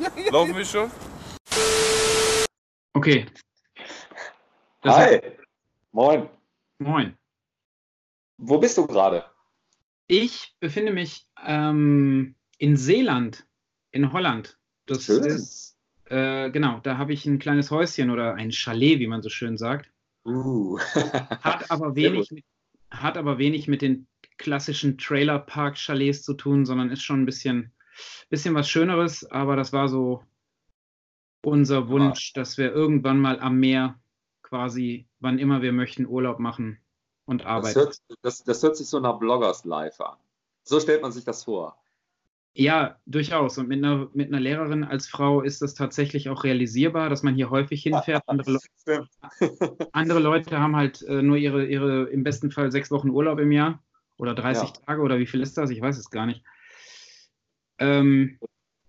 Laufen wir schon? Okay. Das Hi. Moin. Moin. Wo bist du gerade? Ich befinde mich ähm, in Seeland, in Holland. Das Schön. ist, äh, genau, da habe ich ein kleines Häuschen oder ein Chalet, wie man so schön sagt. Uh. hat, aber wenig mit, hat aber wenig mit den klassischen Trailer-Park-Chalets zu tun, sondern ist schon ein bisschen, bisschen was Schöneres. Aber das war so unser Wunsch, dass wir irgendwann mal am Meer quasi, wann immer wir möchten, Urlaub machen und arbeiten. Das hört, das, das hört sich so nach Bloggers Life an. So stellt man sich das vor. Ja, durchaus. Und mit einer, mit einer Lehrerin als Frau ist das tatsächlich auch realisierbar, dass man hier häufig hinfährt. Andere, Le andere Leute haben halt äh, nur ihre, ihre im besten Fall sechs Wochen Urlaub im Jahr oder 30 ja. Tage oder wie viel ist das? Ich weiß es gar nicht. Ähm,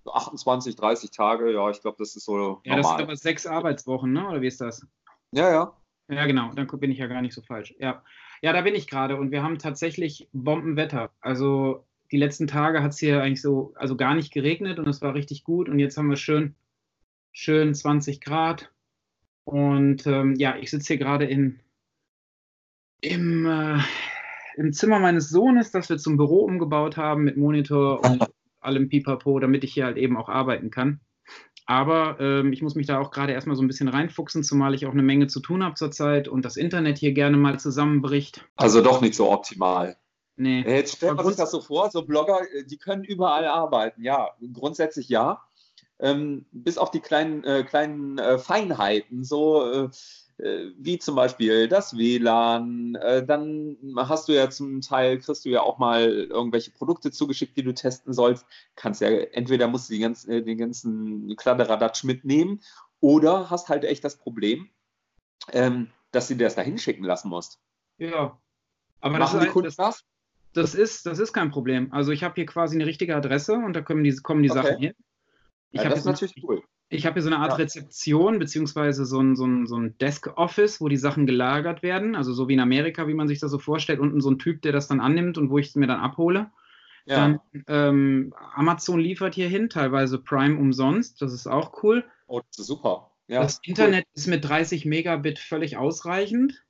28, 30 Tage, ja, ich glaube, das ist so. Ja, normal. das sind aber sechs Arbeitswochen, ne? Oder wie ist das? Ja, ja. Ja, genau, dann bin ich ja gar nicht so falsch. Ja, ja da bin ich gerade und wir haben tatsächlich Bombenwetter. Also die letzten Tage hat es hier eigentlich so, also gar nicht geregnet und es war richtig gut und jetzt haben wir schön, schön 20 Grad. Und ähm, ja, ich sitze hier gerade in, im, äh, im Zimmer meines Sohnes, das wir zum Büro umgebaut haben mit Monitor und allem Pipapo, damit ich hier halt eben auch arbeiten kann. Aber ähm, ich muss mich da auch gerade erstmal so ein bisschen reinfuchsen, zumal ich auch eine Menge zu tun habe zurzeit und das Internet hier gerne mal zusammenbricht. Also doch nicht so optimal. Nee. Jetzt stellt man sich das so vor, so Blogger, äh, die können überall arbeiten. Ja, grundsätzlich ja. Ähm, bis auf die kleinen, äh, kleinen äh, Feinheiten, so äh, äh wie zum Beispiel das WLAN. Äh, dann hast du ja zum Teil, kriegst du ja auch mal irgendwelche Produkte zugeschickt, die du testen sollst. Kannst ja, entweder musst du die ganzen, den ganzen Kladderadatsch mitnehmen oder hast halt echt das Problem, ähm, dass du dir das da hinschicken lassen musst. Ja. Aber Machen das die Kunden das? Das ist, das ist kein Problem. Also ich habe hier quasi eine richtige Adresse und da kommen die, kommen die Okay. Sachen hin. Ich Ja, habe das hier, ist so, natürlich cool. ich hab hier so eine Art Ja. Rezeption, beziehungsweise so ein, so, ein, so ein Desk-Office, wo die Sachen gelagert werden. Also so wie in Amerika, wie man sich das so vorstellt. Unten so ein Typ, der das dann annimmt und wo ich es mir dann abhole. Ja. Dann ähm, Amazon liefert hier hin, teilweise Prime umsonst. Das ist auch cool. Oh, das ist super. Ja, das Internet ist mit 30 Megabit völlig ausreichend.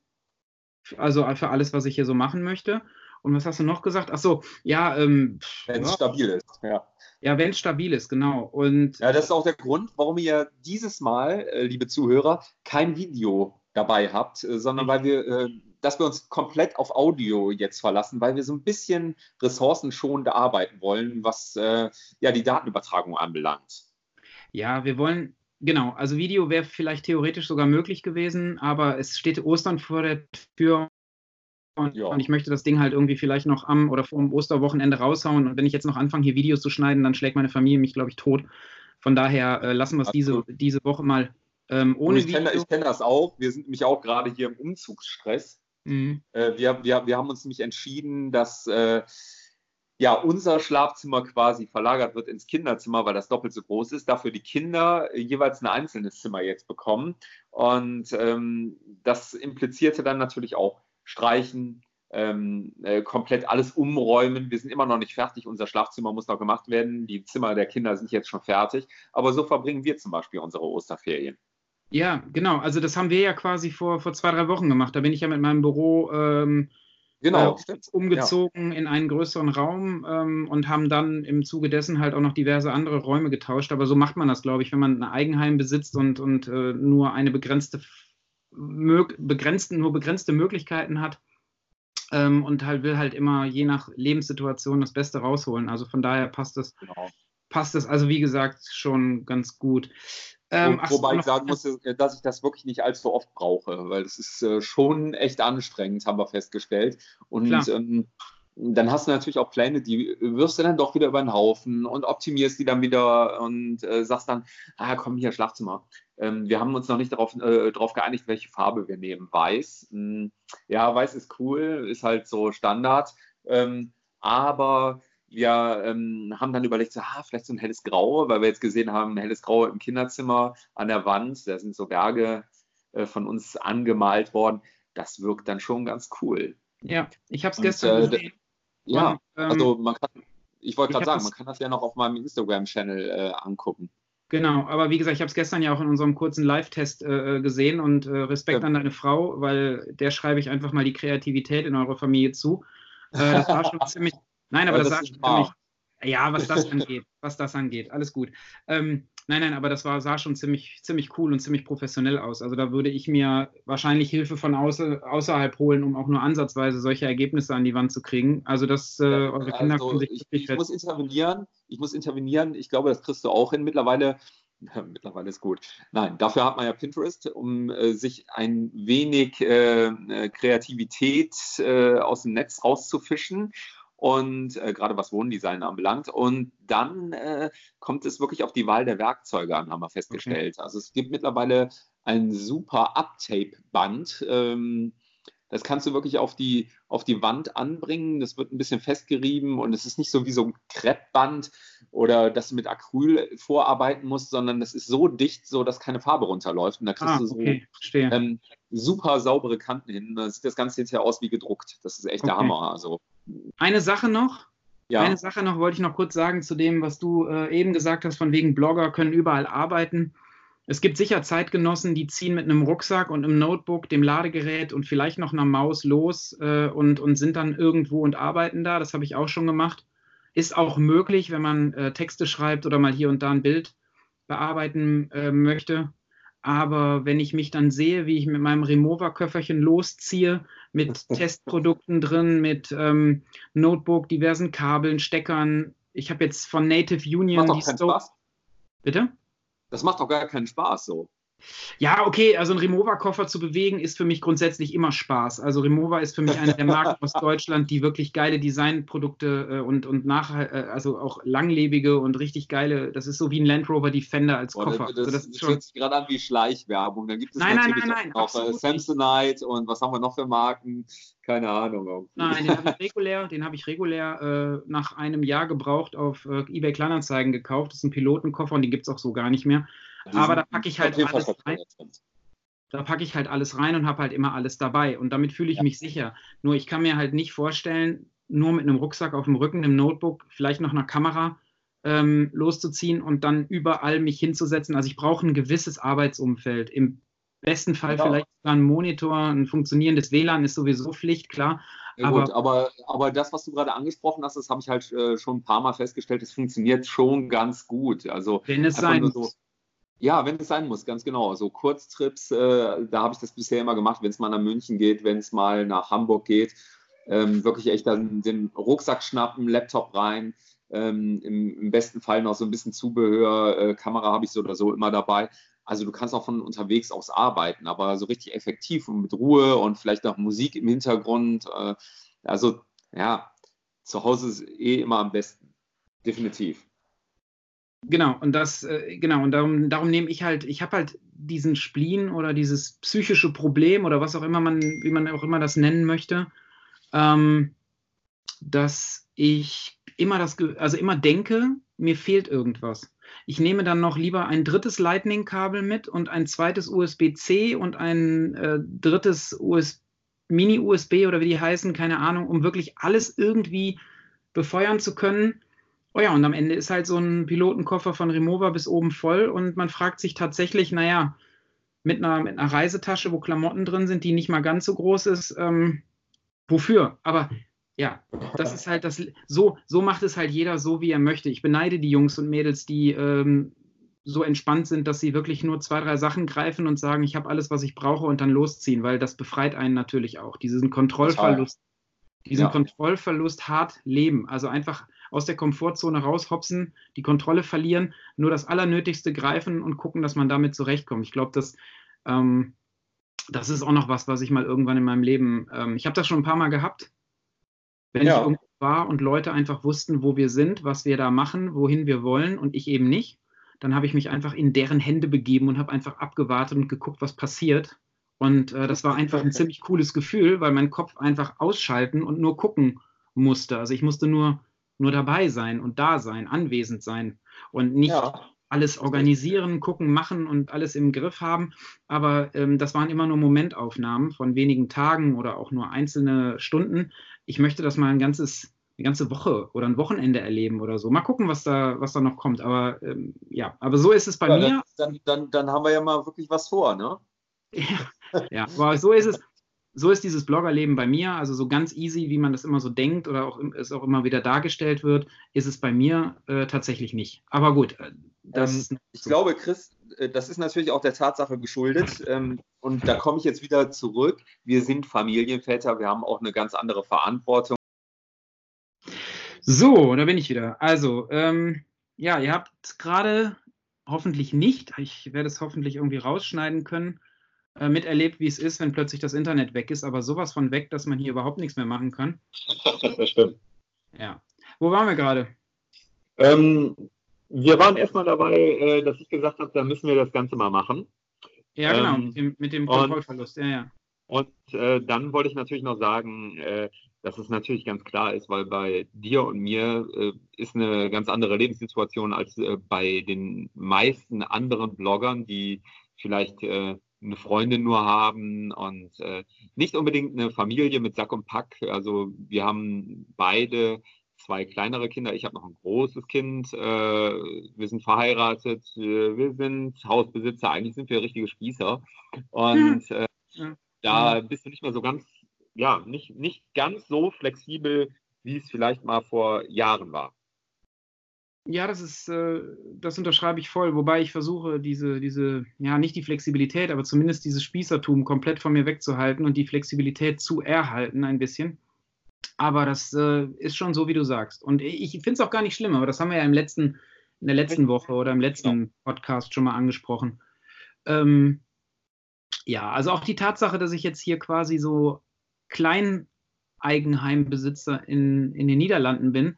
Also für alles, was ich hier so machen möchte. Und was hast du noch gesagt? Ach so, ja, ähm, Wenn es ja, stabil ist. Ja. ja wenn es stabil ist, genau. Und ja, das ist auch der Grund, warum ihr dieses Mal, äh, liebe Zuhörer, kein Video dabei habt, äh, sondern weil wir, äh, dass wir uns komplett auf Audio jetzt verlassen, weil wir so ein bisschen ressourcenschonend arbeiten wollen, was ja die Datenübertragung anbelangt. ja, wir wollen, genau, also Video wäre vielleicht theoretisch sogar möglich gewesen, aber es steht Ostern vor der Tür. Und, Ja. und ich möchte das Ding halt irgendwie vielleicht noch am oder vor dem Osterwochenende raushauen. Und wenn ich jetzt noch anfange, hier Videos zu schneiden, dann schlägt meine Familie mich, glaube ich, tot. Von daher äh, lassen wir es diese, diese Woche mal ähm, ohne ich kenne Video. ich kenn das auch. Wir sind nämlich auch gerade hier im Umzugsstress. Mhm. Äh, wir, wir, wir haben uns nämlich entschieden, dass äh, ja, unser Schlafzimmer quasi verlagert wird ins Kinderzimmer, weil das doppelt so groß ist. Dafür die Kinder äh, jeweils ein einzelnes Zimmer jetzt bekommen. Und ähm, das implizierte dann natürlich auch Streichen, ähm, äh, komplett alles umräumen. Wir sind immer noch nicht fertig. Unser Schlafzimmer muss noch gemacht werden. Die Zimmer der Kinder sind jetzt schon fertig. Aber so verbringen wir zum Beispiel unsere Osterferien. Ja, genau. Also das haben wir ja quasi vor, vor zwei, drei Wochen gemacht. Da bin ich ja mit meinem Büro ähm, Genau, äh, umgezogen in einen größeren Raum ähm, und haben dann im Zuge dessen halt auch noch diverse andere Räume getauscht. Aber so macht man das, glaube ich, wenn man ein Eigenheim besitzt und, und äh, nur eine begrenzte, begrenzten, nur begrenzte Möglichkeiten hat ähm, und halt will halt immer je nach Lebenssituation das Beste rausholen. Also von daher passt es, Genau. passt es also wie gesagt schon ganz gut. Ähm, ach wobei ich sagen muss, äh, dass ich das wirklich nicht allzu oft brauche, weil das ist äh, schon echt anstrengend, haben wir festgestellt. Und ähm, dann hast du natürlich auch Pläne, die wirfst du dann doch wieder über den Haufen und optimierst die dann wieder und äh, sagst dann, ah komm hier, Schlafzimmer. Ähm, wir haben uns noch nicht darauf, äh, darauf geeinigt, welche Farbe wir nehmen. Weiß. Hm, ja, weiß ist cool, ist halt so Standard. Ähm, aber wir ähm, haben dann überlegt, so, ah, vielleicht so ein helles Grau, weil wir jetzt gesehen haben, ein helles Grau im Kinderzimmer an der Wand, da sind so Berge äh, von uns angemalt worden. Das wirkt dann schon ganz cool. ja, ich habe es gestern äh, gesehen. Ja, Und, ähm, also man kann, ich wollte gerade sagen, man kann das ja noch auf meinem Instagram-Channel äh, angucken. Genau, aber wie gesagt, ich habe es gestern ja auch in unserem kurzen Live-Test äh, gesehen und äh, Respekt ja. an deine Frau, weil der schreibe ich einfach mal die Kreativität in eurer Familie zu. Äh, das war schon ziemlich. Nein, aber, aber das, das sah schon ziemlich. Ja, was das angeht, was das angeht, alles gut. Ähm, nein, nein, aber das war, sah schon ziemlich, ziemlich cool und ziemlich professionell aus. Also da würde ich mir wahrscheinlich Hilfe von außer, außerhalb holen, um auch nur ansatzweise solche Ergebnisse an die Wand zu kriegen. Also das äh, eure Kinder also, sich ich, ich muss intervenieren. Ich muss intervenieren. Ich glaube, das kriegst du auch hin mittlerweile. Mittlerweile ist gut. Nein, dafür hat man ja Pinterest, um äh, sich ein wenig äh, äh Kreativität äh, aus dem Netz rauszufischen und äh, gerade was Wohndesign anbelangt. Und dann äh, kommt es wirklich auf die Wahl der Werkzeuge an, haben wir festgestellt. Okay. Also es gibt mittlerweile ein super Uptape-Band. Ähm, das kannst du wirklich auf die, auf die Wand anbringen. Das wird ein bisschen festgerieben und es ist nicht so wie so ein Kreppband oder dass du mit Acryl vorarbeiten musst, sondern das ist so dicht, so dass keine Farbe runterläuft. Und da kriegst ah, du so okay. ähm, super saubere Kanten hin. Da sieht das Ganze jetzt ja aus wie gedruckt. Das ist echt okay. der Hammer. Also eine Sache noch. Ja. Eine Sache noch wollte ich noch kurz sagen zu dem, was du äh, eben gesagt hast, von wegen Blogger können überall arbeiten. Es gibt sicher Zeitgenossen, die ziehen mit einem Rucksack und einem Notebook, dem Ladegerät und vielleicht noch einer Maus los äh, und, und sind dann irgendwo und arbeiten da. Das habe ich auch schon gemacht. Ist auch möglich, wenn man äh, Texte schreibt oder mal hier und da ein Bild bearbeiten äh, möchte. Aber wenn ich mich dann sehe, wie ich mit meinem Remover-Köfferchen losziehe, mit Testprodukten drin, mit ähm, Notebook, diversen Kabeln, Steckern. Ich habe jetzt von Native Union. Macht doch keinen Spaß. Bitte? Das macht doch gar keinen Spaß so. Ja, okay, also ein Remover-Koffer zu bewegen ist für mich grundsätzlich immer Spaß. Also Remover ist für mich eine der Marken aus Deutschland, die wirklich geile Designprodukte äh, und, und nach, äh, also auch langlebige und richtig geile, das ist so wie ein Land Rover Defender als Koffer. Oh, das, also das, das hört sich gerade an wie Schleichwerbung. Dann gibt es nein, natürlich nein, nein, auch äh, Samsonite und was haben wir noch für Marken? Keine Ahnung. Irgendwie. Nein, den habe ich regulär, den habe ich regulär äh, nach einem Jahr gebraucht auf äh, eBay Kleinanzeigen gekauft. Das ist ein Pilotenkoffer und den gibt es auch so gar nicht mehr. Aber da packe ich halt alles rein. Da packe ich halt alles rein und habe halt immer alles dabei. Und damit fühle ich ja. mich sicher. Nur ich kann mir halt nicht vorstellen, nur mit einem Rucksack auf dem Rücken, einem Notebook, vielleicht noch einer Kamera ähm, loszuziehen und dann überall mich hinzusetzen. Also ich brauche ein gewisses Arbeitsumfeld. Im besten Fall ja. vielleicht sogar ein Monitor, ein funktionierendes WLAN ist sowieso Pflicht, klar. Ja, aber, gut, aber, aber das, was du gerade angesprochen hast, das habe ich halt äh, schon ein paar Mal festgestellt, es funktioniert schon ganz gut. Also wenn es sein so, ja, wenn es sein muss, ganz genau. So Kurztrips, äh, da habe ich das bisher immer gemacht, wenn es mal nach München geht, wenn es mal nach Hamburg geht. Ähm, wirklich echt dann den Rucksack schnappen, Laptop rein, ähm, im, im, besten Fall noch so ein bisschen Zubehör, äh, Kamera habe ich so oder so immer dabei. Also du kannst auch von unterwegs aus arbeiten, aber so richtig effektiv und mit Ruhe und vielleicht noch Musik im Hintergrund. Äh, also ja, zu Hause ist eh immer am besten. Definitiv. Genau, und das, äh, genau, und darum, darum nehme ich halt, ich habe halt diesen Spleen oder dieses psychische Problem oder was auch immer man, wie man auch immer das nennen möchte, ähm, dass ich immer das, also immer denke, mir fehlt irgendwas. Ich nehme dann noch lieber ein drittes Lightning-Kabel mit und ein zweites USB-C und ein äh, drittes US Mini-USB oder wie die heißen, keine Ahnung, um wirklich alles irgendwie befeuern zu können Oh ja, und am Ende ist halt so ein Pilotenkoffer von Remover bis oben voll und man fragt sich tatsächlich, naja, mit einer, mit einer Reisetasche, wo Klamotten drin sind, die nicht mal ganz so groß ist, ähm, wofür? Aber ja, das ist halt das, so, so macht es halt jeder so, wie er möchte. Ich beneide die Jungs und Mädels, die ähm, so entspannt sind, dass sie wirklich nur zwei, drei Sachen greifen und sagen, ich habe alles, was ich brauche und dann losziehen, weil das befreit einen natürlich auch. Diesen Kontrollverlust, diesen ja. Kontrollverlust hart leben. Also einfach aus der Komfortzone raushopsen, die Kontrolle verlieren, nur das Allernötigste greifen und gucken, dass man damit zurechtkommt. Ich glaube, das, ähm, das ist auch noch was, was ich mal irgendwann in meinem Leben, ähm, ich habe das schon ein paar Mal gehabt, wenn ja. ich irgendwo war und Leute einfach wussten, wo wir sind, was wir da machen, wohin wir wollen und ich eben nicht, dann habe ich mich einfach in deren Hände begeben und habe einfach abgewartet und geguckt, was passiert. Und äh, das war einfach ein ziemlich cooles Gefühl, weil mein Kopf einfach ausschalten und nur gucken musste. Also ich musste nur nur dabei sein und da sein, anwesend sein und nicht ja. alles organisieren, gucken, machen und alles im Griff haben. Aber ähm, das waren immer nur Momentaufnahmen von wenigen Tagen oder auch nur einzelne Stunden. Ich möchte das mal ein ganzes eine ganze Woche oder ein Wochenende erleben oder so. Mal gucken, was da, was da noch kommt. Aber ähm, ja, aber so ist es bei ja, mir. Dann, dann, dann haben wir ja mal wirklich was vor, ne? ja, ja, aber so ist es. So ist dieses Bloggerleben bei mir, also so ganz easy, wie man das immer so denkt oder auch es auch immer wieder dargestellt wird, ist es bei mir äh, tatsächlich nicht. Aber gut, äh, das ähm, ich so. glaube, Chris, äh, das ist natürlich auch der Tatsache geschuldet. Ähm, und da komme ich jetzt wieder zurück. Wir sind Familienväter, wir haben auch eine ganz andere Verantwortung. So, da bin ich wieder. Also, ähm, ja, ihr habt gerade hoffentlich nicht, ich werde es hoffentlich irgendwie rausschneiden können, äh, miterlebt, wie es ist, wenn plötzlich das Internet weg ist, aber sowas von weg, dass man hier überhaupt nichts mehr machen kann. das stimmt. Ja. Wo waren wir gerade? Ähm, wir waren erstmal dabei, äh, dass ich gesagt habe, da müssen wir das Ganze mal machen. Ja, genau, ähm, mit dem, mit dem Kontrollverlust, ja, ja. Und äh, dann wollte ich natürlich noch sagen, äh, dass es natürlich ganz klar ist, weil bei dir und mir äh, ist eine ganz andere Lebenssituation als äh, bei den meisten anderen Bloggern, die vielleicht äh, eine Freundin nur haben und äh, nicht unbedingt eine Familie mit Sack und Pack. Also wir haben beide zwei kleinere Kinder. Ich habe noch ein großes Kind. Äh, wir sind verheiratet. Wir sind Hausbesitzer. Eigentlich sind wir richtige Spießer. Und äh, da bist du nicht mehr so ganz, ja, nicht, nicht ganz so flexibel, wie es vielleicht mal vor Jahren war. Ja, das ist, äh, das unterschreibe ich voll, wobei ich versuche, diese, diese, ja, nicht die Flexibilität, aber zumindest dieses Spießertum komplett von mir wegzuhalten und die Flexibilität zu erhalten ein bisschen. Aber das äh, ist schon so, wie du sagst. Und ich finde es auch gar nicht schlimm, aber das haben wir ja im letzten, in der letzten Woche oder im letzten genau. Podcast schon mal angesprochen. Ähm, ja, also auch die Tatsache, dass ich jetzt hier quasi so klein Eigenheimbesitzer in, in den Niederlanden bin,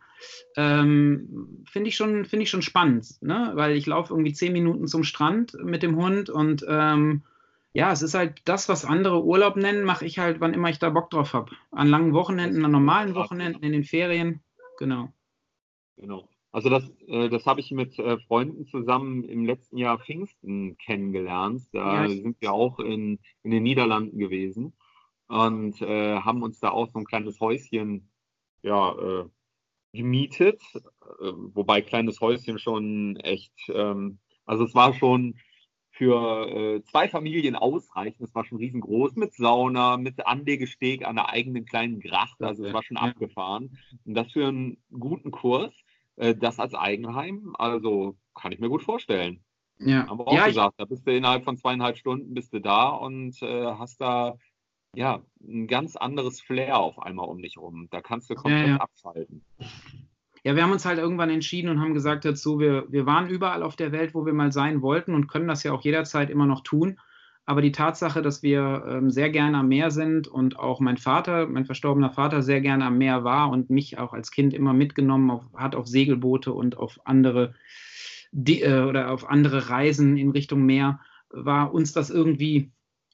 ähm, finde ich, schon, find ich schon spannend, ne? weil ich laufe irgendwie zehn Minuten zum Strand mit dem Hund und ähm, ja, es ist halt das, was andere Urlaub nennen, mache ich halt, wann immer ich da Bock drauf habe. An langen Wochenenden, an normalen Wochenenden, in den Ferien, genau. Genau. Also das, äh, das habe ich mit äh, Freunden zusammen im letzten Jahr Pfingsten kennengelernt. Da ja. sind wir auch in, in den Niederlanden gewesen und äh, haben uns da auch so ein kleines Häuschen ja, äh, gemietet, äh, wobei kleines Häuschen schon echt, ähm, also es war schon für äh, zwei Familien ausreichend. Es war schon riesengroß mit Sauna, mit Anlegesteg an der eigenen kleinen Gracht. Also es war schon abgefahren. Und das für einen guten Kurs, äh, das als Eigenheim, also kann ich mir gut vorstellen. Ja. Haben wir auch ja, gesagt, da bist du innerhalb von zweieinhalb Stunden bist du da und äh, hast da ja, ein ganz anderes Flair auf einmal um dich rum. Da kannst du komplett ja, ja. abschalten. Ja, wir haben uns halt irgendwann entschieden und haben gesagt dazu, wir, wir waren überall auf der Welt, wo wir mal sein wollten und können das ja auch jederzeit immer noch tun. Aber die Tatsache, dass wir ähm, sehr gerne am Meer sind und auch mein Vater, mein verstorbener Vater, sehr gerne am Meer war und mich auch als Kind immer mitgenommen auf, hat auf Segelboote und auf andere die, äh, oder auf andere Reisen in Richtung Meer, war uns das irgendwie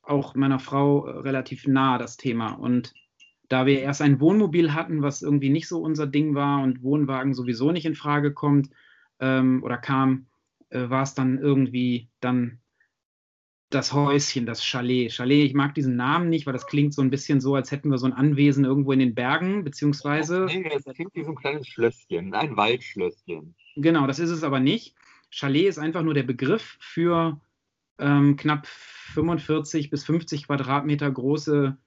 auch meiner Frau äh, relativ nah, das Thema. Und da wir erst ein Wohnmobil hatten, was irgendwie nicht so unser Ding war und Wohnwagen sowieso nicht in Frage kommt ähm, oder kam, äh, war es dann irgendwie dann das Häuschen, das Chalet. Chalet, ich mag diesen Namen nicht, weil das klingt so ein bisschen so, als hätten wir so ein Anwesen irgendwo in den Bergen, beziehungsweise. Nee, das klingt wie so ein kleines Schlösschen, ein Waldschlösschen. Genau, das ist es aber nicht. Chalet ist einfach nur der Begriff für ähm, knapp 45 bis 50 Quadratmeter große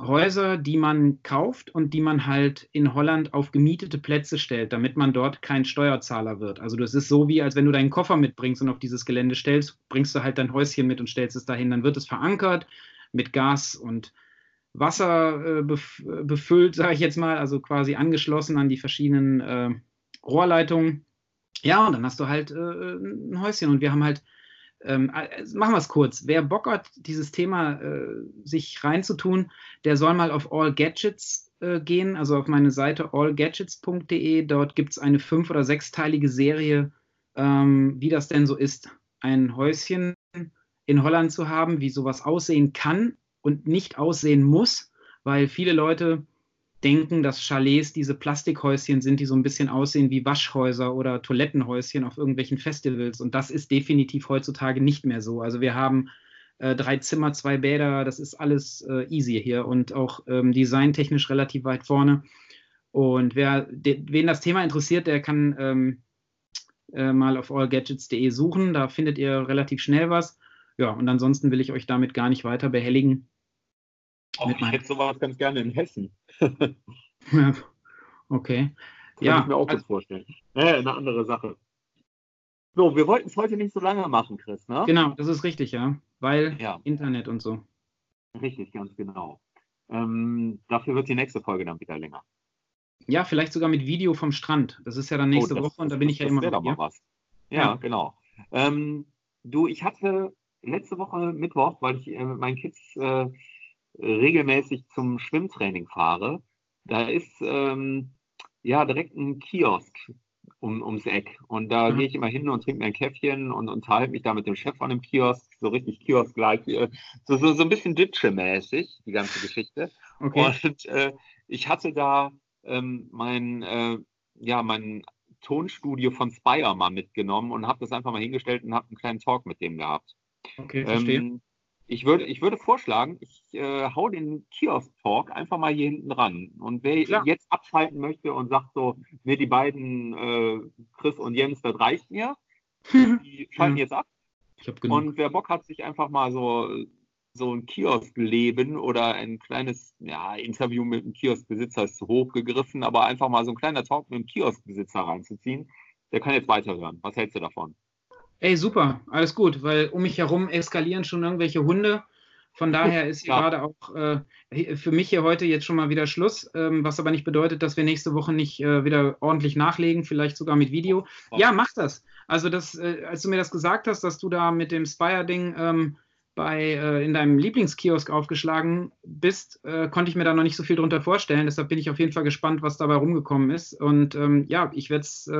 Häuser, die man kauft und die man halt in Holland auf gemietete Plätze stellt, damit man dort kein Steuerzahler wird. Also das ist so wie, als wenn du deinen Koffer mitbringst und auf dieses Gelände stellst, bringst du halt dein Häuschen mit und stellst es dahin. Dann wird es verankert mit Gas und Wasser äh, befüllt, sage ich jetzt mal, also quasi angeschlossen an die verschiedenen äh, Rohrleitungen. Ja, und dann hast du halt äh, ein Häuschen und wir haben halt ähm, äh, machen wir es kurz. Wer Bock hat, dieses Thema äh, sich reinzutun, der soll mal auf All Gadgets äh, gehen, also auf meine Seite allgadgets.de. Dort gibt es eine fünf- oder sechsteilige Serie, ähm, wie das denn so ist, ein Häuschen in Holland zu haben, wie sowas aussehen kann und nicht aussehen muss, weil viele Leute denken, dass Chalets diese Plastikhäuschen sind, die so ein bisschen aussehen wie Waschhäuser oder Toilettenhäuschen auf irgendwelchen Festivals. Und das ist definitiv heutzutage nicht mehr so. Also wir haben äh, drei Zimmer, zwei Bäder, das ist alles äh, easy hier und auch ähm, designtechnisch relativ weit vorne. Und wer, de, wen das Thema interessiert, der kann ähm, äh, mal auf allgadgets.de suchen. Da findet ihr relativ schnell was. Ja, und ansonsten will ich euch damit gar nicht weiter behelligen. Oh, ich hätte sowas ganz gerne in Hessen. okay. Kann ja, ich mir auch also, gut vorstellen. Naja, eine andere Sache. So, wir wollten es heute nicht so lange machen, Chris, ne? Genau, das ist richtig, ja. Weil ja. Internet und so. Richtig, ganz genau. Ähm, dafür wird die nächste Folge dann wieder länger. Ja, vielleicht sogar mit Video vom Strand. Das ist ja dann nächste oh, das, Woche und da bin ich ja immer noch hier. Was. Ja, ja. genau. Ähm, du, ich hatte letzte Woche Mittwoch, weil ich äh, mit meinen Kids äh, regelmäßig zum Schwimmtraining fahre, da ist ähm, ja direkt ein Kiosk um, ums Eck. Und da mhm. gehe ich immer hin und trinke mir ein Käffchen und unterhalte mich da mit dem Chef von dem Kiosk, so richtig Kiosk-like, äh, so, so, so ein bisschen Ditsche-mäßig, die ganze Geschichte. Okay. Und äh, ich hatte da ähm, mein, äh, ja, mein Tonstudio von Spire mal mitgenommen und habe das einfach mal hingestellt und habe einen kleinen Talk mit dem gehabt. Okay, verstehe. Ähm, ich würde, ich würde vorschlagen, ich äh, hau den Kiosk-Talk einfach mal hier hinten ran. Und wer Klar. jetzt abschalten möchte und sagt so, mir die beiden, äh, Chris und Jens, das reicht mir, die schalten ja. jetzt ab. Und wer Bock hat, sich einfach mal so, so ein Kiosk-Leben oder ein kleines ja, Interview mit einem Kioskbesitzer ist zu hoch gegriffen, aber einfach mal so ein kleiner Talk mit einem Kioskbesitzer reinzuziehen, der kann jetzt weiterhören. Was hältst du davon? Ey, super, alles gut, weil um mich herum eskalieren schon irgendwelche Hunde. Von daher ist hier ja. gerade auch äh, für mich hier heute jetzt schon mal wieder Schluss, ähm, was aber nicht bedeutet, dass wir nächste Woche nicht äh, wieder ordentlich nachlegen, vielleicht sogar mit Video. Oh. Ja, mach das. Also das, äh, als du mir das gesagt hast, dass du da mit dem Spire-Ding ähm, bei äh, in deinem Lieblingskiosk aufgeschlagen bist, äh, konnte ich mir da noch nicht so viel drunter vorstellen. Deshalb bin ich auf jeden Fall gespannt, was dabei rumgekommen ist. Und ähm, ja, ich werde es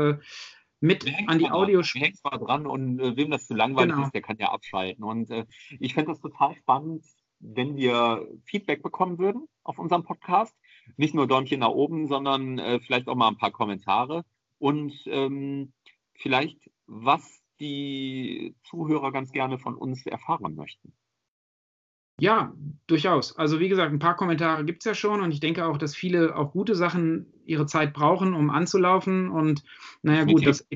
mit an die Audio. Du hängst mal dran und äh, wem das zu langweilig genau. ist, der kann ja abschalten. Und äh, ich fände das total spannend, wenn wir Feedback bekommen würden auf unserem Podcast. Nicht nur Däumchen nach oben, sondern äh, vielleicht auch mal ein paar Kommentare. Und ähm, vielleicht, was die Zuhörer ganz gerne von uns erfahren möchten. Ja, durchaus. Also wie gesagt, ein paar Kommentare gibt es ja schon und ich denke auch, dass viele auch gute Sachen ihre Zeit brauchen, um anzulaufen. Und naja gut, dass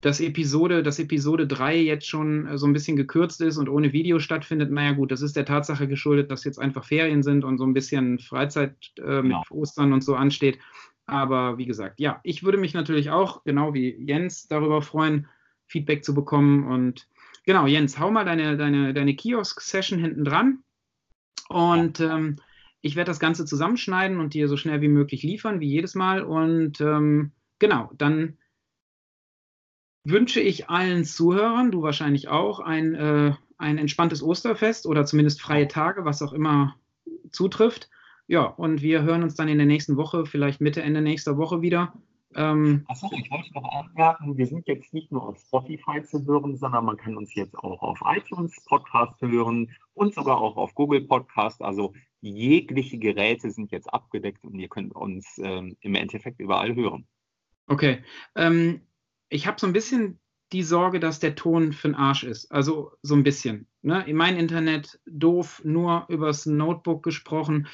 das Episode, das Episode 3 jetzt schon äh, so ein bisschen gekürzt ist und ohne Video stattfindet, naja gut, das ist der Tatsache geschuldet, dass jetzt einfach Ferien sind und so ein bisschen Freizeit äh, mit genau. Ostern und so ansteht. Aber wie gesagt, ja, ich würde mich natürlich auch, genau wie Jens, darüber freuen, Feedback zu bekommen und Genau, Jens, hau mal deine, deine, deine Kiosk-Session hinten dran. Und ähm, ich werde das Ganze zusammenschneiden und dir so schnell wie möglich liefern, wie jedes Mal. Und ähm, genau, dann wünsche ich allen Zuhörern, du wahrscheinlich auch, ein, äh, ein entspanntes Osterfest oder zumindest freie Tage, was auch immer zutrifft. Ja, und wir hören uns dann in der nächsten Woche, vielleicht Mitte, Ende nächster Woche wieder. Ähm, Achso, ich wollte noch anmerken, wir sind jetzt nicht nur auf Spotify zu hören, sondern man kann uns jetzt auch auf iTunes Podcast hören und sogar auch auf Google Podcast. Also jegliche Geräte sind jetzt abgedeckt und ihr könnt uns ähm, im Endeffekt überall hören. Okay. Ähm, ich habe so ein bisschen die Sorge, dass der Ton für den Arsch ist. Also so ein bisschen. Ne? In mein Internet doof, nur übers Notebook gesprochen.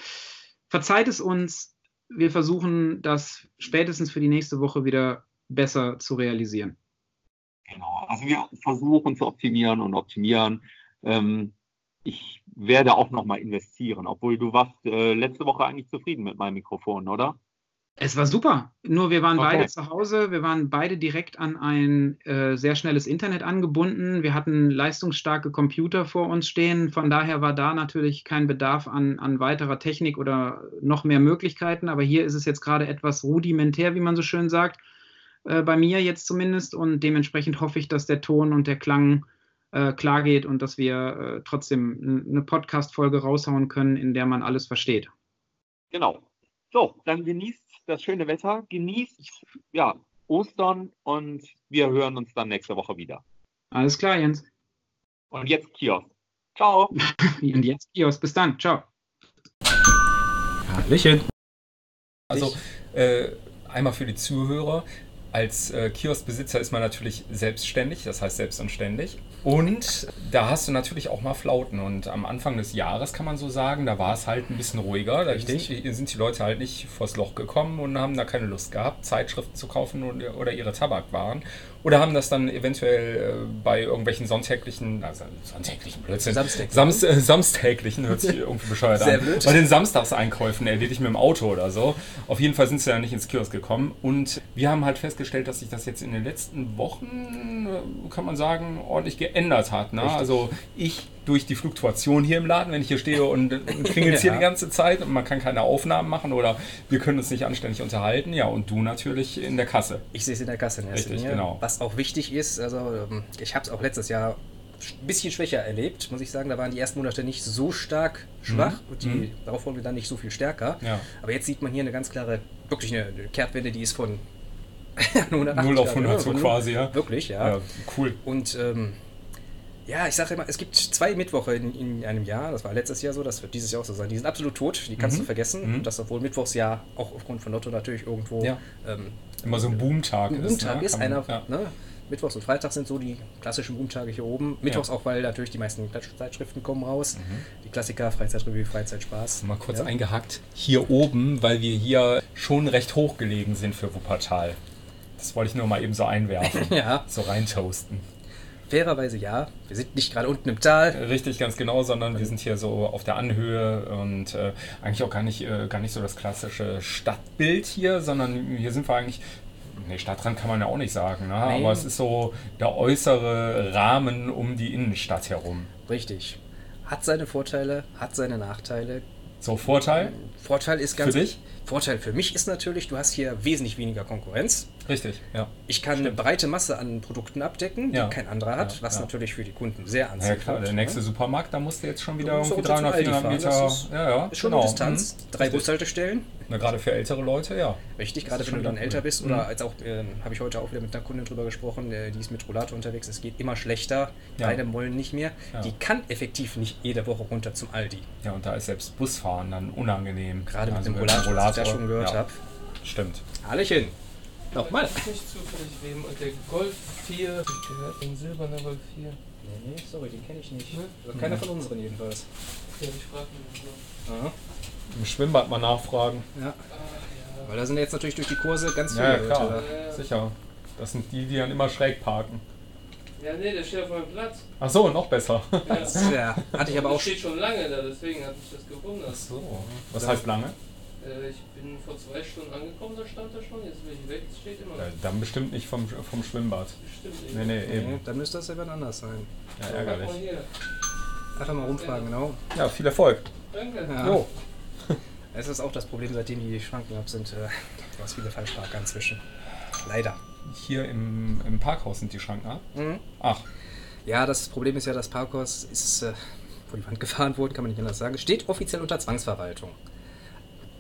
Verzeiht es uns, wir versuchen das spätestens für die nächste Woche wieder besser zu realisieren. Genau, also wir versuchen zu optimieren und optimieren. Ähm, ich werde auch nochmal investieren, obwohl du warst äh, letzte Woche eigentlich zufrieden mit meinem Mikrofon, oder? Es war super. Nur wir waren okay. beide zu Hause. Wir waren beide direkt an ein äh, sehr schnelles Internet angebunden. Wir hatten leistungsstarke Computer vor uns stehen. Von daher war da natürlich kein Bedarf an, an weiterer Technik oder noch mehr Möglichkeiten. Aber hier ist es jetzt gerade etwas rudimentär, wie man so schön sagt. Äh, bei mir jetzt zumindest. Und dementsprechend hoffe ich, dass der Ton und der Klang äh, klar geht und dass wir äh, trotzdem eine Podcast-Folge raushauen können, in der man alles versteht. Genau. So, dann genießt das schöne Wetter, genießt ja, Ostern und wir hören uns dann nächste Woche wieder. Alles klar, Jens. Und jetzt Kiosk. Ciao. und jetzt Kiosk. Bis dann. Ciao. Hallöchen. Also, äh, einmal für die Zuhörer. Als äh, Kioskbesitzer ist man natürlich selbstständig, das heißt selbst und da hast du natürlich auch mal Flauten. Und am Anfang des Jahres kann man so sagen, da war es halt ein bisschen ruhiger. Da Richtig. sind, sind die Leute halt nicht vors Loch gekommen und haben da keine Lust gehabt, Zeitschriften zu kaufen oder, ihre Tabakwaren. Oder haben das dann eventuell äh, bei irgendwelchen sonntäglichen, also sonntäglichen Blödsinn, Samstäglichen. Sams, äh, samstäglichen, hört sich irgendwie bescheuert Sehr an. blöd. Bei den Samstagseinkäufen erledigt mit dem Auto oder so. Auf jeden Fall sind sie ja nicht ins Kiosk gekommen. Und wir haben halt festgestellt, dass sich das jetzt in den letzten Wochen, äh, kann man sagen, ordentlich geändert hat. Ne? Also ich durch die Fluktuation hier im Laden, wenn ich hier stehe und klingelt hier Ja. die ganze Zeit und man kann keine Aufnahmen machen oder wir können uns nicht anständig unterhalten. Ja, und du natürlich in der Kasse. Ich sehe es in der Kasse in erster Richtig, Linie. genau. Was auch wichtig ist, also ähm, ich habe es auch letztes Jahr ein bisschen schwächer erlebt, muss ich sagen. Da waren die ersten Monate nicht so stark schwach und die Mhm. darauf folgende dann nicht so viel stärker. Ja. Aber jetzt sieht man hier eine ganz klare, wirklich eine Kehrtwende, die ist von 180 0 auf Grad, 100 ne? so quasi, ja. Wirklich, ja. Ja, cool. Und ähm, ja, ich sage immer, es gibt zwei Mittwoche in, in einem Jahr, das war letztes Jahr so, das wird dieses Jahr auch so sein. Die sind absolut tot, die kannst Mhm. du vergessen. Mhm. Und das, obwohl Mittwochs ja auch aufgrund von Lotto natürlich irgendwo Ja. ähm, Immer so ein Boomtag ein ist. Boomtag ne? ist. Kann man- Einer, ja. ne? Mittwochs und Freitags sind so die klassischen Boomtage hier oben. Mittwochs auch, weil natürlich die meisten Zeitschriften kommen raus. Die Klassiker, Freizeitrevue, Freizeitspaß. Mal kurz ja. eingehackt. Hier oben, weil wir hier schon recht hoch gelegen sind für Wuppertal. Das wollte ich nur mal eben so einwerfen. Ja, So reintoasten. fairerweise ja. Wir sind nicht gerade unten im Tal. Richtig, ganz genau, sondern wir sind hier so auf der Anhöhe und äh, eigentlich auch gar nicht, äh, gar nicht so das klassische Stadtbild hier, sondern hier sind wir eigentlich. Nee, Stadtrand kann man ja auch nicht sagen, ne? Aber es ist so der äußere Rahmen um die Innenstadt herum. Richtig. Hat seine Vorteile, hat seine Nachteile. So, Vorteil? Vorteil ist Für ganz. dich? Vorteil für mich ist natürlich, du hast hier wesentlich weniger Konkurrenz. Richtig, ja. Ich kann eine breite Masse an Produkten abdecken, die Ja. kein anderer hat, Ja, was ja. natürlich für die Kunden sehr Ja, anziehend klar, der wird, nächste ne? Supermarkt, da musst du jetzt schon wieder irgendwie auch zum 300, Aldi 400 fahren, Meter. ist- ja, ja, Ist schon genau. eine Distanz. Mhm. Drei. Bushaltestellen. Na, gerade für ältere Leute, ja. Richtig, gerade ist wenn du dann älter bist Mhm. oder als auch, äh, habe ich heute auch wieder mit einer Kundin drüber gesprochen, äh, die ist mit Rollator unterwegs, es geht immer schlechter, Ja. beide wollen nicht mehr. Ja. Die kann effektiv nicht jede Woche runter zum Aldi. Ja, und da ist selbst Busfahren dann unangenehm. Gerade mit Also dem mit dem Rollator, ich da schon gehört ja. habe. Stimmt. Hallöchen. Nochmal. Ich nicht zufällig wem. Und der Golf 4, hab ich gehört, ein silberner Golf 4. Nee, sorry, den kenne ich nicht. Ne? Also keiner von unseren jedenfalls. Ja, ich frage mich noch. Im Schwimmbad mal nachfragen. Ja. Ah, Weil da sind jetzt natürlich durch die Kurse ganz viele Ja, ja, klar. Leute. ja. Sicher. Das sind die, die dann immer schräg parken. Ja, nee, der steht auf meinem Platz. Ach so, noch besser. Ja. Ja, hatte ich aber Der auch steht schon lange da, deswegen hat mich das gewundert. so. Was heißt lange? Äh, ich bin vor zwei Stunden angekommen, da stand er schon. Jetzt bin ich weg, es steht immer Äh, noch. dann bestimmt nicht vom, vom Schwimmbad. Bestimmt Nee, nee, Nee, eben. dann müsste das ja dann anders sein. Ja, Mach ärgerlich. mal. Einfach mal rumfragen, genau. Ja, viel Erfolg. Danke. Ja. Jo. Es ist auch das Problem, seitdem die Schranken ab sind. Äh, du hast viele Falschparker inzwischen. Leider. Hier im, im Parkhaus sind die Schranken ab. Mhm. Ach, Ja, das Problem ist ja, das Parkhaus ist äh, vor die Wand gefahren worden, kann man nicht anders sagen. Steht offiziell unter Zwangsverwaltung.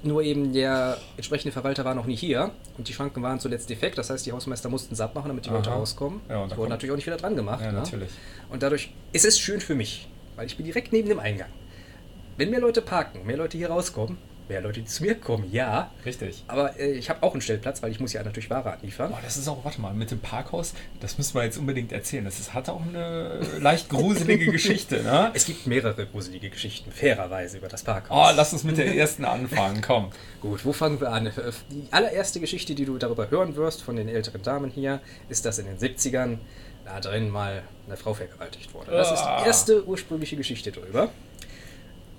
Nur eben der entsprechende Verwalter war noch nie hier und die Schranken waren zuletzt defekt. Das heißt, die Hausmeister mussten es abmachen, damit die Leute Aha. rauskommen. Ja, und die wurden natürlich auch nicht wieder dran gemacht. ja, ne? natürlich. Und dadurch ist es schön für mich, weil ich bin direkt neben dem Eingang. Wenn mehr Leute parken, mehr Leute hier rauskommen, mehr Leute, die zu mir kommen, ja. Richtig. Aber äh, ich habe auch einen Stellplatz, weil ich muss ja natürlich Ware anliefern. Oh, das ist auch, warte mal, mit dem Parkhaus, das müssen wir jetzt unbedingt erzählen. Das ist, hat auch eine leicht gruselige Geschichte, ne? Es gibt mehrere gruselige Geschichten, fairerweise, über das Oh, Parkhaus. lass uns mit der ersten anfangen, komm. Gut, wo fangen wir an? Die allererste Geschichte, die du darüber hören wirst von den älteren Damen hier, ist, dass in den 70ern da drin mal eine Frau vergewaltigt wurde. Das ist Ah. die erste ursprüngliche Geschichte darüber.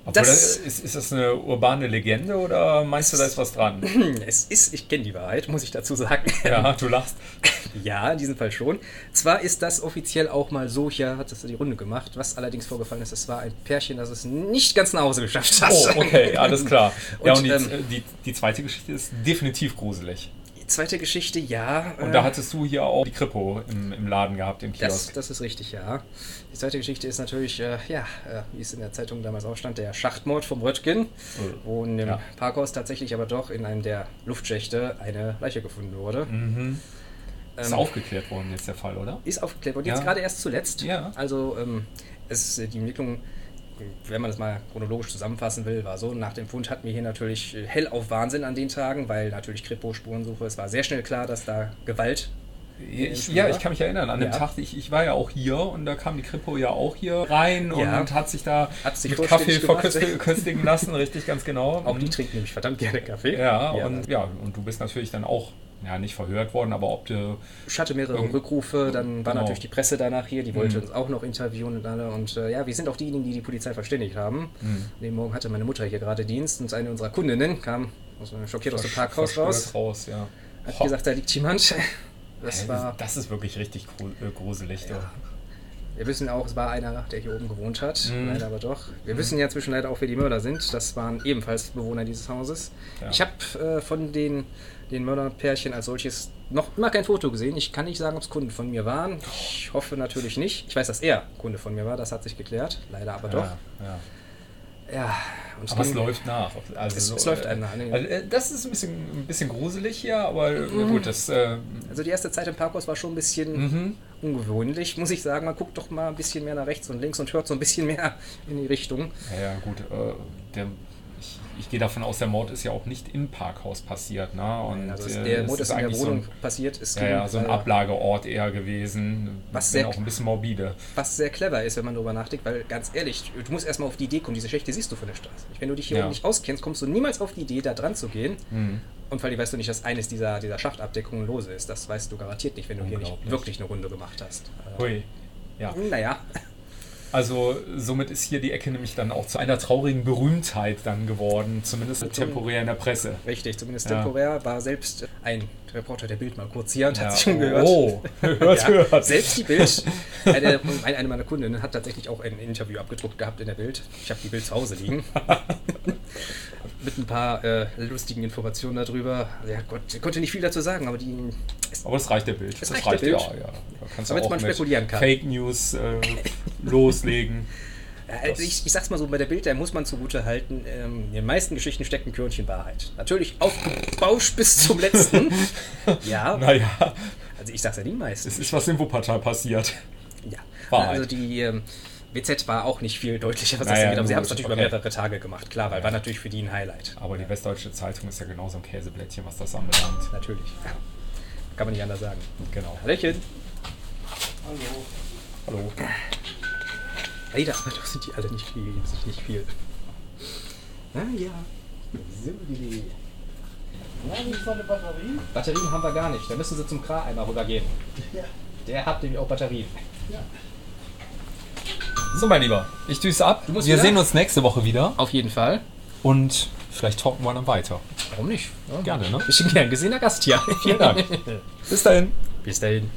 Obwohl, Das- ist, ist das eine urbane Legende oder meinst du, da ist was dran? Es ist, ich kenne die Wahrheit, muss ich dazu sagen. Ja, du lachst. Ja, in diesem Fall schon. Zwar ist das offiziell auch mal so, hier hat es die Runde gemacht. Was allerdings vorgefallen ist, es war ein Pärchen, das es nicht ganz nach Hause geschafft hat. Oh, okay, alles klar. ja, Und, und die, ähm, die, die zweite Geschichte ist definitiv gruselig. Zweite Geschichte, ja. Und äh, da hattest du hier auch die Kripo im, im Laden gehabt, im das, Kiosk. das ist richtig, ja. Die zweite Geschichte ist natürlich, äh, ja, äh, wie es in der Zeitung damals auch stand, der Schachtmord vom Röttgen, wo in dem Ja. Parkhaus tatsächlich aber doch in einem der Luftschächte eine Leiche gefunden wurde. Mhm. Ist Ähm, aufgeklärt worden jetzt der Fall, oder? Ist aufgeklärt worden, Ja. jetzt gerade erst zuletzt. Ja. Also ähm, es, die Ermittlungen wenn man das mal chronologisch zusammenfassen will, war so, nach dem Fund hatten wir hier natürlich äh, hell auf Wahnsinn an den Tagen, weil natürlich Kripo-Spurensuche, es war sehr schnell klar, dass da Gewalt Ich, ja, ich kann mich erinnern, an dem Ja. Tag, ich, ich war ja auch hier und da kam die Kripo ja auch hier rein Ja. und hat sich da Hat sich mit Kaffee gemacht. verkösti- köstigen lassen, richtig, ganz genau. Auch die Mhm. trinken nämlich verdammt gerne Kaffee. Ja, und ja, und du bist natürlich dann auch, ja, nicht verhört worden, aber ob du, Ich hatte mehrere Rückrufe, dann war Genau. natürlich die Presse danach hier, die wollte Mhm. uns auch noch interviewen und alle. Und äh, ja, wir sind auch diejenigen, die die Polizei verständigt haben. Mhm. Den Morgen hatte meine Mutter hier gerade Dienst und eine unserer Kundinnen kam aus, schockiert aus dem Parkhaus raus, raus ja. hat Ho. gesagt, da liegt jemand. Das Hä, war, das ist wirklich richtig äh, gruselig. du. Wir wissen auch, es war einer, der hier oben gewohnt hat, Mhm. leider aber doch. Wir wissen ja zwischen leider auch, wer die Mörder sind. Das waren ebenfalls Bewohner dieses Hauses. Ja. Ich habe äh, von den, den Mörderpärchen als solches noch immer kein Foto gesehen. Ich kann nicht sagen, ob es Kunden von mir waren. Ich hoffe natürlich nicht. Ich weiß, dass er Kunde von mir war, das hat sich geklärt. Leider aber doch. Ja, ja. Und Aber es läuft nach. Also Es- so, es läuft äh, einem nach, ne? Also, äh, das ist ein bisschen, ein bisschen gruselig hier, aber äh, na gut, das. Äh, Also die erste Zeit im Parkhaus war schon ein bisschen mhm. ungewöhnlich, muss ich sagen. Man guckt doch mal ein bisschen mehr nach rechts und links und hört so ein bisschen mehr in die Richtung. Ja, ja, gut. Äh, der, ich, gehe davon aus, der Mord ist ja auch nicht im Parkhaus passiert. Ne? Und, also äh, der es Mord ist in der eigentlich so Wohnung ein, passiert. Es ja, ja, so ein äh, Ablageort eher gewesen. Was sehr- auch ein bisschen morbide. Was sehr clever ist, wenn man darüber nachdenkt, weil ganz ehrlich, du musst erstmal auf die Idee kommen, diese Schächte siehst du von der Straße. Wenn du dich hier Ja. nicht auskennst, kommst du niemals auf die Idee, da dran zu gehen. Mhm. Und vor allem weißt du nicht, dass eines dieser, dieser Schachtabdeckungen lose ist. Das weißt du garantiert nicht, wenn du hier nicht wirklich eine Runde gemacht hast. Äh, Hui. Ja. Naja, Also somit ist hier die Ecke nämlich dann auch zu einer traurigen Berühmtheit dann geworden, zumindest temporär in der Presse. richtig, zumindest Ja. temporär war selbst ein Reporter der Bild mal kurz hier und Ja. hat sich schon gehört. Oh, hört, ja, hört. Selbst die Bild, eine, eine eine meiner Kundinnen hat tatsächlich auch ein Interview abgedruckt gehabt in der Bild. Ich habe die Bild zu Hause liegen. Mit ein paar äh, lustigen Informationen darüber. Ja, Gott, ich konnte nicht viel dazu sagen, aber die. Es, Aber es reicht der Bild. Es das reicht der Bild. ja, ja. Da kannst Damit auch man spekulieren kann. Fake News äh, loslegen. äh, ich, ich sag's mal so, bei der Bild, da muss man zugute halten, ähm, in den meisten Geschichten steckt ein Körnchen Wahrheit. Natürlich aufgebauscht bis zum letzten. ja, Naja, also ich sag's ja die meisten. es ist was in Wuppertal passiert. Ja, Wahrheit. also die ähm, WZ war auch nicht viel deutlicher, was das Naja, angeht, aber sie haben es natürlich okay. über mehrere Tage gemacht, klar, weil war natürlich für die ein Highlight. Aber die Westdeutsche Zeitung ist ja genauso ein Käseblättchen, was das anbelangt. Natürlich. Kann man nicht anders sagen. Genau. Hallöchen. Hallo. Leider, aber doch sind die alle nicht viel, sich nicht viel. Ah ja. So, die Nein, ist noch eine Batterie. Batterien haben wir gar nicht. Da müssen sie zum Kra einmal rübergehen. Ja. Der hat nämlich auch Batterien. So, mein Lieber, ich düse ab. Wir wieder? sehen uns nächste Woche wieder Auf jeden Fall. und vielleicht talken wir dann weiter. Warum nicht? Ja. Gerne, ne? Ich bin gern gesehener Gast hier. Vielen Dank. Bis dahin. Bis dahin.